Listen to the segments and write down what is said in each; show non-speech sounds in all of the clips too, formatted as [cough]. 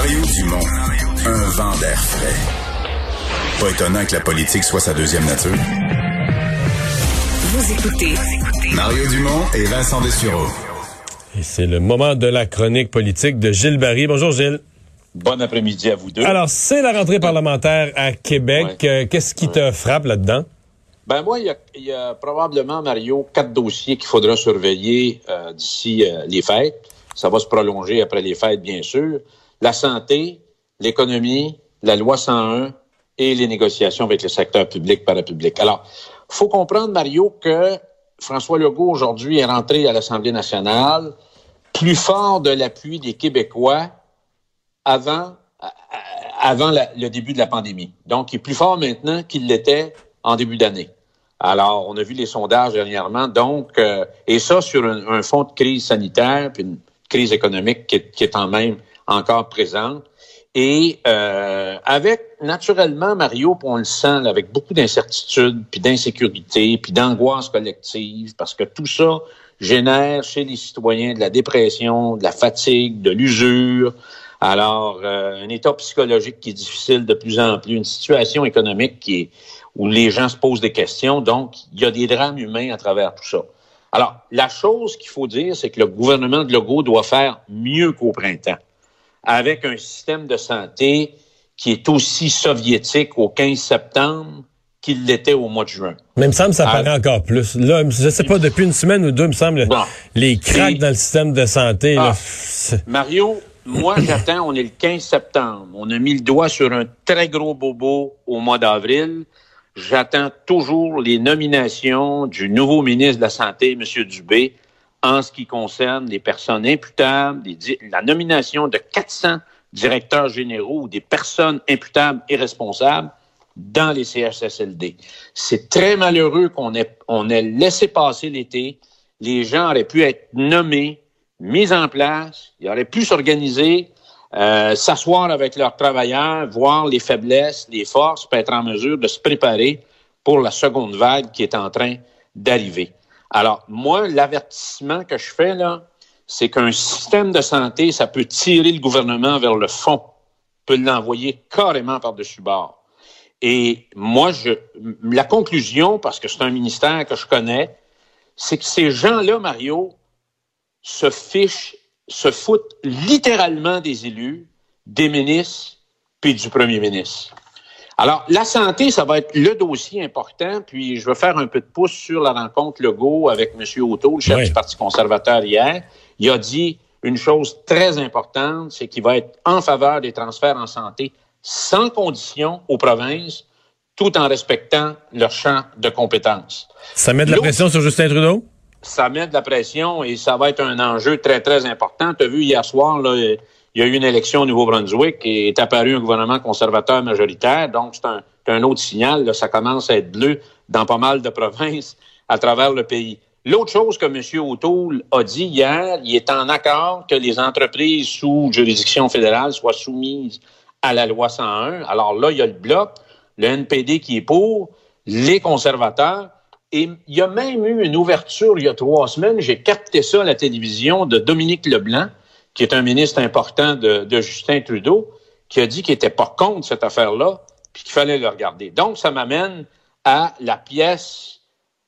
Mario Dumont, un vent d'air frais. Pas étonnant que la politique soit sa deuxième nature. Vous écoutez Mario Dumont et Vincent Dessureau. Et c'est le moment de la chronique politique de Gilles Barry. Bonjour Gilles. Bon après-midi à vous deux. Alors, c'est la rentrée parlementaire à Québec. Ouais. Euh, Qu'est-ce qui te frappe là-dedans? Ben moi, il y a, il y a probablement, Mario, quatre dossiers qu'il faudra surveiller euh, d'ici euh, les fêtes. Ça va se prolonger après les fêtes, bien sûr. La santé, l'économie, la loi 101 et les négociations avec le secteur public parapublic. Alors, faut comprendre, Mario, que François Legault, aujourd'hui, est rentré à l'Assemblée nationale plus fort de l'appui des Québécois avant, avant le début de la pandémie. Donc, il est plus fort maintenant qu'il l'était en début d'année. Alors, on a vu les sondages dernièrement, donc, euh, et ça sur un, un fond de crise sanitaire, puis une crise économique qui est, qui est en même encore présente. Et euh, avec, naturellement, Mario, on le sent, là, avec beaucoup d'incertitudes, puis d'insécurité, puis d'angoisse collective, parce que tout ça génère chez les citoyens de la dépression, de la fatigue, de l'usure. Alors, euh, un état psychologique qui est difficile de plus en plus, une situation économique qui est où les gens se posent des questions. Donc, il y a des drames humains à travers tout ça. Alors, la chose qu'il faut dire, c'est que le gouvernement de Legault doit faire mieux qu'au printemps, avec un système de santé qui est aussi soviétique au 15 septembre qu'il l'était au mois de juin. Mais il me semble que ça Ah. paraît encore plus. Là, je sais pas, depuis une semaine ou deux, il me semble, Bon. les cracks Et- dans le système de santé, Ah. Mario, moi, [coughs] j'attends, on est le 15 septembre. On a mis le doigt sur un très gros bobo au mois d'avril. J'attends toujours les nominations du nouveau ministre de la Santé, M. Dubé, en ce qui concerne les personnes imputables, la nomination de 400 directeurs généraux ou des personnes imputables et responsables dans les CHSLD. C'est très malheureux qu'on ait, on ait laissé passer l'été. Les gens auraient pu être nommés, mis en place, ils auraient pu s'organiser, euh, s'asseoir avec leurs travailleurs, voir les faiblesses, les forces, pour être en mesure de se préparer pour la seconde vague qui est en train d'arriver. Alors, moi, l'avertissement que je fais là, c'est qu'un système de santé, ça peut tirer le gouvernement vers le fond, peut l'envoyer carrément par-dessus bord. Et moi, je, la conclusion, parce que c'est un ministère que je connais, c'est que ces gens-là, Mario, se fichent, se foutent littéralement des élus, des ministres, puis du premier ministre. Alors, la santé, ça va être le dossier important, puis je vais faire un peu de pouce sur la rencontre Legault avec M. Auto, le chef Oui. du Parti conservateur hier. Il a dit une chose très importante, c'est qu'il va être en faveur des transferts en santé sans condition aux provinces, tout en respectant leur champ de compétences ça met de la pression sur Justin Trudeau? ça met de la pression et ça va être un enjeu très, très important. Tu as vu hier soir, là, il y a eu une élection au Nouveau-Brunswick et est apparu un gouvernement conservateur majoritaire. Donc, c'est un, un autre signal. là. ça commence à être bleu dans pas mal de [laughs] provinces à travers le pays. L'autre chose que M. O'Toole a dit hier, il est en accord que les entreprises sous juridiction fédérale soient soumises à la loi 101. Alors là, il y a le bloc, le NPD qui est pour, les conservateurs. Et il y a même eu une ouverture il y a trois semaines, j'ai capté ça à la télévision de Dominique Leblanc, qui est un ministre important de, Justin Trudeau, qui a dit qu'il n'était pas contre cette affaire-là, puis qu'il fallait le regarder. Donc, ça m'amène à la pièce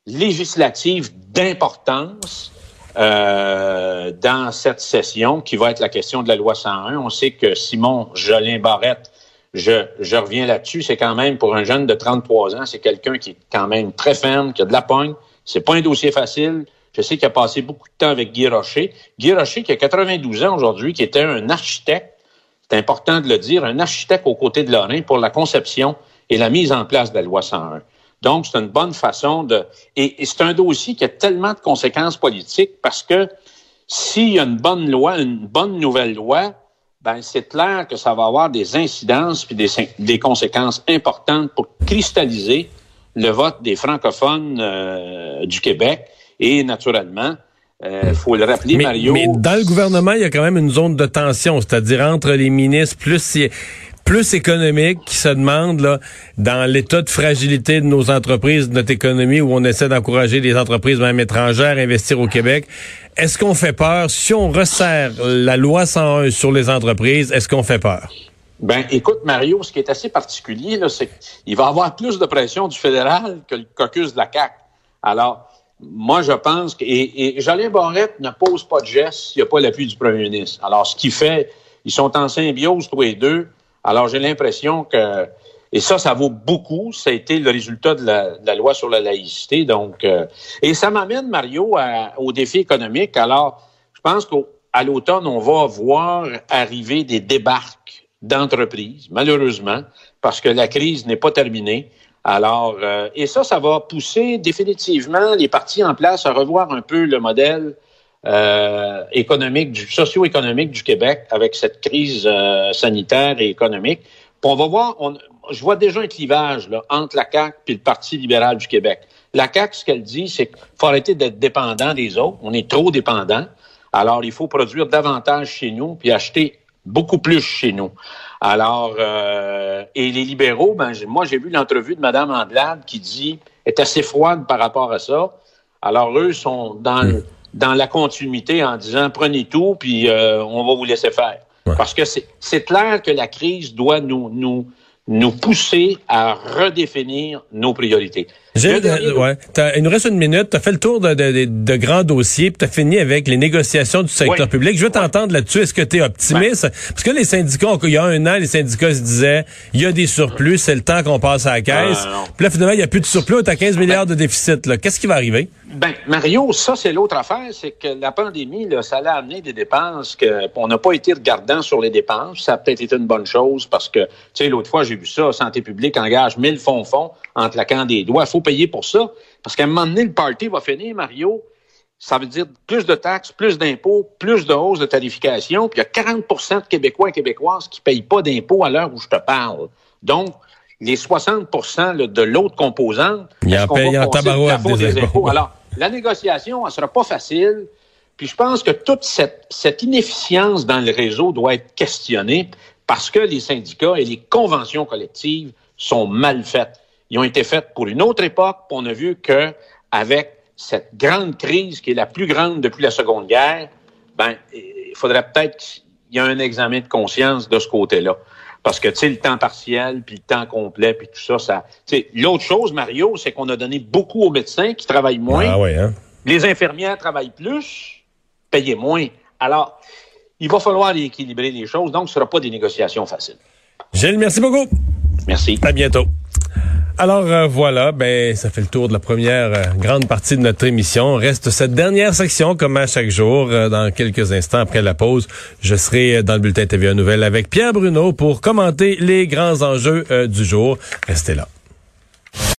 législative d'importance euh, dans cette session, qui va être la question de la loi 101. On sait que Simon Jolin Barrette je, je reviens là-dessus, c'est quand même pour un jeune de 33 ans, c'est quelqu'un qui est quand même très ferme, qui a de la pogne. C'est pas un dossier facile. Je sais qu'il a passé beaucoup de temps avec Guy Rocher. Guy Rocher, qui a 92 ans aujourd'hui, qui était un architecte, c'est important de le dire, un architecte aux côtés de Lorrain pour la conception et la mise en place de la loi 101. Donc, c'est une bonne façon de... Et, c'est un dossier qui a tellement de conséquences politiques parce que s'il y a une bonne loi, une bonne nouvelle loi, ben c'est clair que ça va avoir des incidences puis des, des conséquences importantes pour cristalliser le vote des francophones euh, du Québec et naturellement, il euh, faut le rappeler, mais, Mario. Mais dans le gouvernement, il y a quand même une zone de tension, c'est-à-dire entre les ministres plus plus économique qui se demande là, dans l'état de fragilité de nos entreprises, de notre économie, où on essaie d'encourager les entreprises même étrangères à investir au Québec, Est-ce qu'on fait peur? Si on resserre la loi 101 sur les entreprises, est-ce qu'on fait peur? Ben, écoute, Mario, ce qui est assez particulier, là, c'est qu'il va y avoir plus de pression du fédéral que le caucus de la CAQ. Alors, moi, je pense que, et, et Jolin Barrette ne pose pas de geste s'il n'y a pas l'appui du premier ministre. Alors, ce qui fait, ils sont en symbiose tous les deux. Alors, j'ai l'impression que, et ça, ça vaut beaucoup. Ça a été le résultat de la, loi sur la laïcité. Donc, euh, et ça m'amène, Mario, au défi économique. Alors, je pense qu'à l'automne, on va voir arriver des débarques d'entreprises, malheureusement, parce que la crise n'est pas terminée. Alors, euh, et ça, ça va pousser définitivement les partis en place à revoir un peu le modèle euh, économique, du, socio-économique du Québec avec cette crise euh, sanitaire et économique. Puis on va voir, on, je vois déjà un clivage là, entre la CAQ et le Parti libéral du Québec. La CAQ, ce qu'elle dit, c'est qu'il faut arrêter d'être dépendant des autres. On est trop dépendant. Alors, il faut produire davantage chez nous puis acheter beaucoup plus chez nous. Alors, euh, et les libéraux, ben, moi, j'ai vu l'entrevue de Mme Andelade qui dit, est assez froide par rapport à ça. Alors, eux sont dans, dans la continuité en disant, prenez tout, puis euh, on va vous laisser faire. Parce que c'est clair que la crise doit nous, nous, nous pousser à redéfinir nos priorités. Euh, ouais, il nous reste une minute. Tu as fait le tour de, de, de grands dossiers, puis tu as fini avec les négociations du secteur public. Je veux t'entendre là-dessus. Est-ce que tu es optimiste? Ben. Parce que les syndicats, il y a un an, les syndicats se disaient, il y a des surplus, c'est le temps qu'on passe à la caisse. puis là, finalement, il n'y a plus de surplus, tu as 15 milliards de déficit. Qu'est-ce qui va arriver? Ben, Mario, ça, c'est l'autre affaire, c'est que la pandémie, là, ça a amené des dépenses que on n'a pas été regardant sur les dépenses. Ça a peut-être été une bonne chose parce que, tu sais, l'autre fois, j'ai vu ça, Santé publique engage 1000 fonds-fonds en claquant des doigts. Il faut payer pour ça. Parce qu'à un moment donné, le party va finir, Mario. Ça veut dire plus de taxes, plus d'impôts, plus de hausse de tarification. Puis il y a 40% de Québécois et Québécoises qui ne payent pas d'impôts à l'heure où je te parle. Donc, les 60% de l'autre composante, il y a en tabarouette des, des impôts? Alors, la négociation, elle sera pas facile. Puis je pense que toute cette, cette inefficience dans le réseau doit être questionnée parce que les syndicats et les conventions collectives sont mal faites. Ils ont été faites pour une autre époque, puis on a vu que avec cette grande crise qui est la plus grande depuis la Seconde Guerre, ben il faudrait peut-être qu'il y ait un examen de conscience de ce côté-là. Parce que, tu sais, le temps partiel, puis le temps complet, puis tout ça, ça... L'autre chose, Mario, c'est qu'on a donné beaucoup aux médecins qui travaillent moins. Ah oui, hein? Les infirmières travaillent plus, payent moins. Alors, il va falloir équilibrer les choses, donc ce ne sera pas des négociations faciles. Gilles, merci beaucoup. Merci. À bientôt. Alors euh, voilà, ben ça fait le tour de la première euh, grande partie de notre émission. Reste cette dernière section comme à chaque jour. Euh, dans quelques instants après la pause, je serai dans le bulletin TVA Nouvelle avec Pierre Bruno pour commenter les grands enjeux du jour. Restez là.